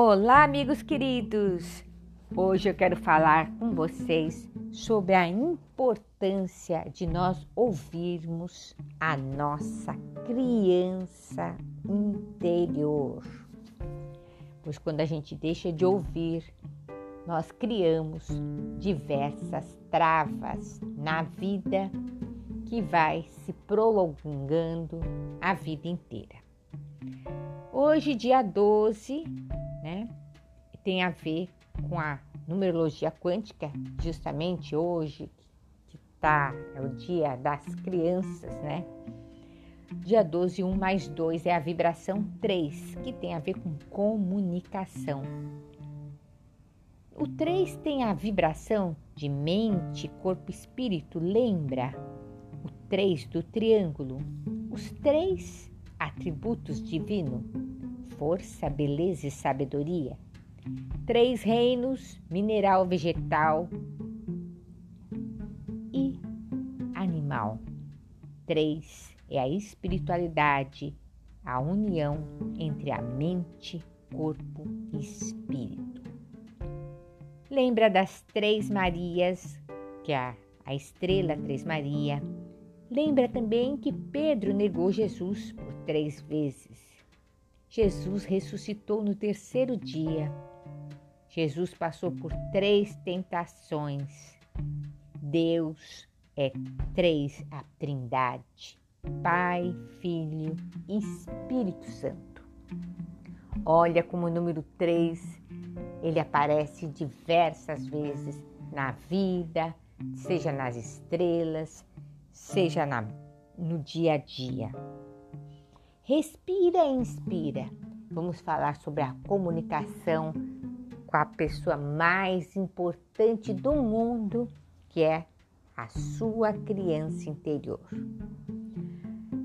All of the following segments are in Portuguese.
Olá, amigos queridos! Hoje eu quero falar com vocês sobre a importância de nós ouvirmos a nossa criança interior. Pois quando a gente deixa de ouvir, nós criamos diversas travas na vida que vai se prolongando a vida inteira. Hoje, dia 12, né, tem a ver com a numerologia quântica, justamente hoje, que tá, é o dia das crianças, né? Dia 12, 1 mais 2 é a vibração 3, que tem a ver com comunicação. O 3 tem a vibração de mente, corpo, espírito, lembra? O 3 do triângulo. Os três atributos divinos: força, beleza e sabedoria. Três reinos: mineral, vegetal e animal. Três é a espiritualidade, a união entre a mente, corpo e espírito. Lembra das Três Marias, que é a estrela Três Maria. Lembra também que Pedro negou Jesus por três vezes. Jesus ressuscitou no terceiro dia. Jesus passou por três tentações. Deus é três, a Trindade: Pai, Filho e Espírito Santo. Olha como o número três ele aparece diversas vezes na vida, seja nas estrelas, seja na, no dia a dia. Respira e inspira. Vamos falar sobre a comunicação com a pessoa mais importante do mundo, que é a sua criança interior.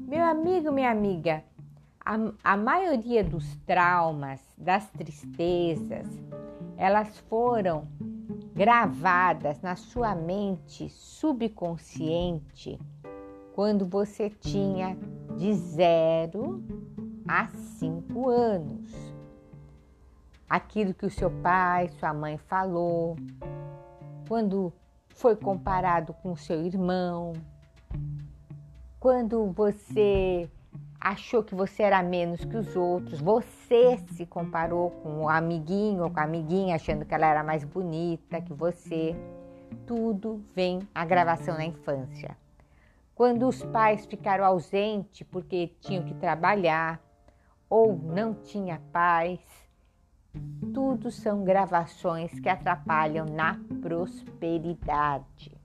Meu amigo, minha amiga, a, a maioria dos traumas, das tristezas, elas foram gravadas na sua mente subconsciente quando você tinha de 0 a 5 anos. Aquilo que o seu pai, sua mãe falou, quando foi comparado com o seu irmão, quando você achou que você era menos que os outros, você se comparou com o amiguinho ou com a amiguinha, achando que ela era mais bonita que você. Tudo vem a gravação na infância. Quando os pais ficaram ausentes porque tinham que trabalhar ou não tinha paz, tudo são gravações que atrapalham na prosperidade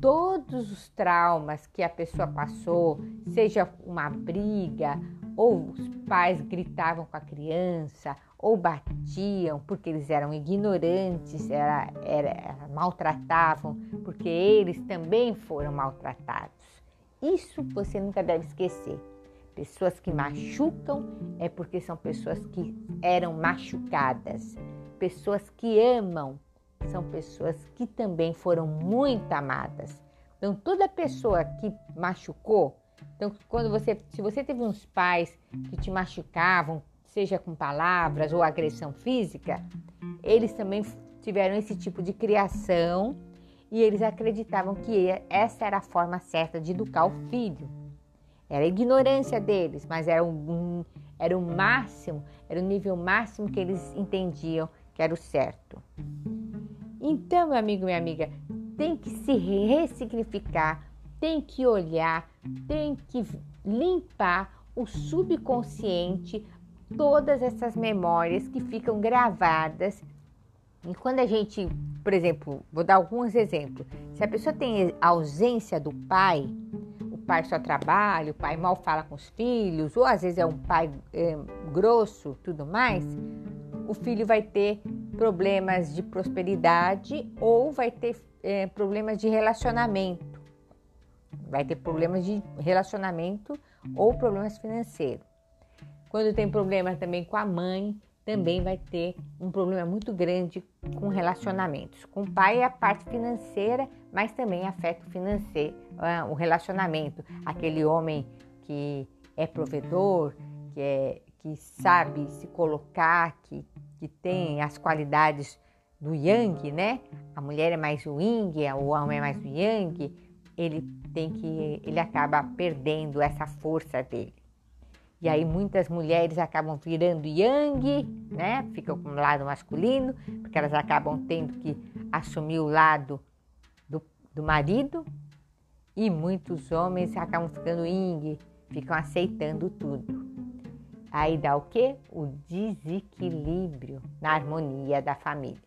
todos os traumas que a pessoa passou, seja uma briga, ou os pais gritavam com a criança, ou batiam porque eles eram ignorantes, era, era, maltratavam porque eles também foram maltratados. Isso você nunca deve esquecer. Pessoas que machucam é porque são pessoas que eram machucadas. Pessoas que amam são pessoas que também foram muito amadas. Então, toda pessoa que machucou, então quando você, se você teve uns pais que te machucavam, seja com palavras ou agressão física, eles também tiveram esse tipo de criação e eles acreditavam que essa era a forma certa de educar o filho. Era a ignorância deles, mas era um, era o máximo, era o nível máximo que eles entendiam que era o certo. Então, meu amigo, minha amiga, tem que se ressignificar, tem que olhar, tem que limpar o subconsciente, todas essas memórias que ficam gravadas. E quando a gente, por exemplo, vou dar alguns exemplos. Se a pessoa tem ausência do pai, o pai só trabalha, o pai mal fala com os filhos, ou às vezes é um pai é, grosso, tudo mais, o filho vai ter problemas de prosperidade ou vai ter é, problemas de relacionamento. Vai ter problemas de relacionamento ou problemas financeiros. Quando tem problema também com a mãe, também vai ter um problema muito grande com relacionamentos. Com o pai é a parte financeira, mas também afeta o financeiro, o relacionamento. Aquele homem que é provedor, que, é, que sabe se colocar, que, que tem as qualidades do yang, né? A mulher é mais o yin, o homem é mais o yang. Ele tem que, ele acaba perdendo essa força dele. E aí muitas mulheres acabam virando yang, né? Ficam com o lado masculino, porque elas acabam tendo que assumir o lado do, do marido. E muitos homens acabam ficando yin, ficam aceitando tudo. Aí dá o quê? O desequilíbrio na harmonia da família.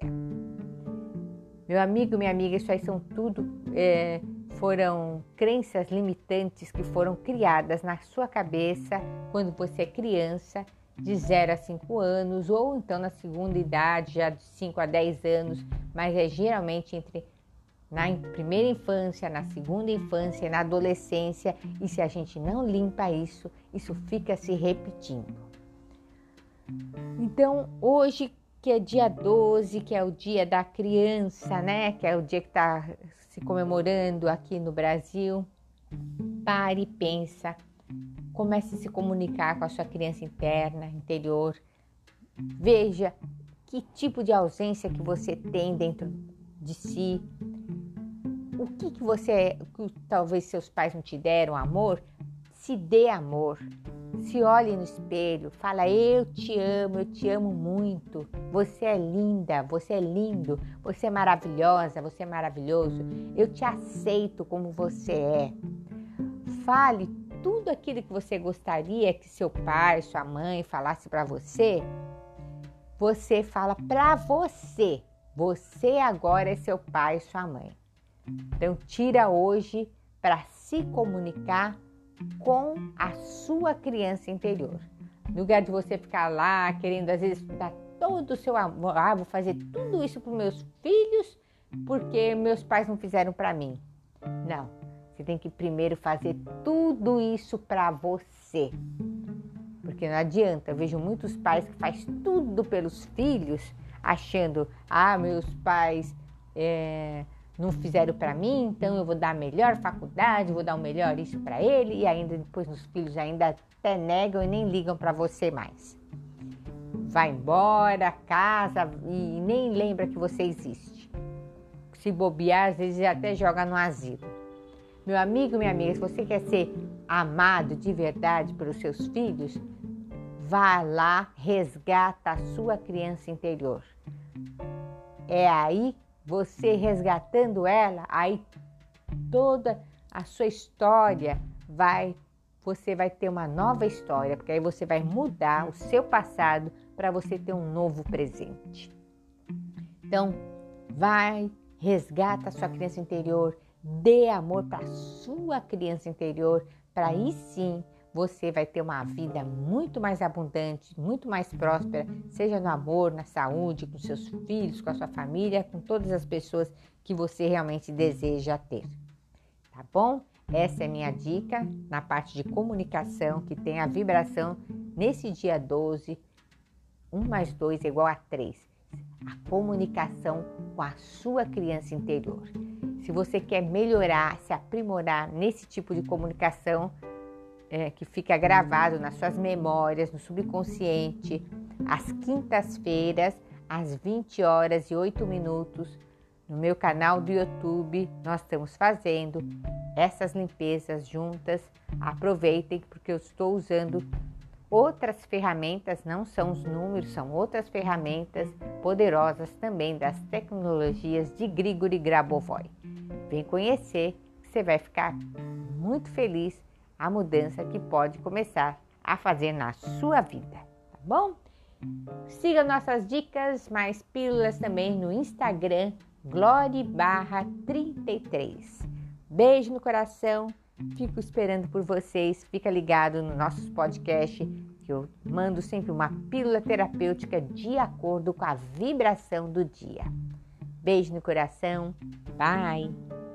Meu amigo, minha amiga, isso aí são tudo é, foram crenças limitantes que foram criadas na sua cabeça quando você é criança, de 0 a 5 anos, ou então na segunda idade, já de 5 a 10 anos, mas é geralmente entre na primeira infância, na segunda infância, na adolescência, e se a gente não limpa isso, isso fica se repetindo. Então, hoje que é dia 12, que é o dia da criança, né? Que é o dia que está se comemorando aqui no Brasil, pare e pensa, comece a se comunicar com a sua criança interna, interior. Veja que tipo de ausência que você tem dentro de si. O que, que você, que talvez seus pais não te deram amor, se dê amor. Se olhe no espelho, fala: Eu te amo, eu te amo muito. Você é linda, você é lindo, você é maravilhosa, você é maravilhoso. Eu te aceito como você é. Fale tudo aquilo que você gostaria que seu pai, sua mãe falasse para você. Você fala para você. Você agora é seu pai e sua mãe. Então, tira hoje para se comunicar com a sua criança interior. No lugar de você ficar lá querendo, às vezes, dar todo o seu amor, ah, vou fazer tudo isso para meus filhos porque meus pais não fizeram para mim. Não, você tem que primeiro fazer tudo isso para você. Porque não adianta, eu vejo muitos pais que faz tudo pelos filhos, achando, ah, meus pais é, não fizeram para mim, então eu vou dar a melhor faculdade, vou dar o melhor isso para ele e ainda depois os filhos ainda até negam e nem ligam para você mais. Vai embora, casa e nem lembra que você existe. Se bobear, às vezes até joga no asilo. Meu amigo, minha amiga, se você quer ser amado de verdade pelos seus filhos, vá lá, resgata a sua criança interior. É aí você resgatando ela, aí toda a sua história vai, você vai ter uma nova história, porque aí você vai mudar o seu passado para você ter um novo presente. Então, vai, resgata a sua criança interior, dê amor para a sua criança interior, para aí sim você vai ter uma vida muito mais abundante, muito mais próspera, seja no amor, na saúde, com seus filhos, com a sua família, com todas as pessoas que você realmente deseja ter. Tá bom? Essa é minha dica na parte de comunicação, que tem a vibração nesse dia 12, 1 mais 2 é igual a 3. A comunicação com a sua criança interior. Se você quer melhorar, se aprimorar nesse tipo de comunicação, é, que fica gravado nas suas memórias, no subconsciente, às quintas-feiras, às 20 horas e 8 minutos, no meu canal do YouTube, nós estamos fazendo essas limpezas juntas. Aproveitem, porque eu estou usando outras ferramentas, não são os números, são outras ferramentas poderosas também das tecnologias de Grigori Grabovoi. Vem conhecer, você vai ficar muito feliz a mudança que pode começar a fazer na sua vida, tá bom? Siga nossas dicas, mais pílulas também no Instagram, Glória barra 33. Beijo no coração, fico esperando por vocês, fica ligado no nosso podcast que eu mando sempre uma pílula terapêutica de acordo com a vibração do dia. Beijo no coração, bye!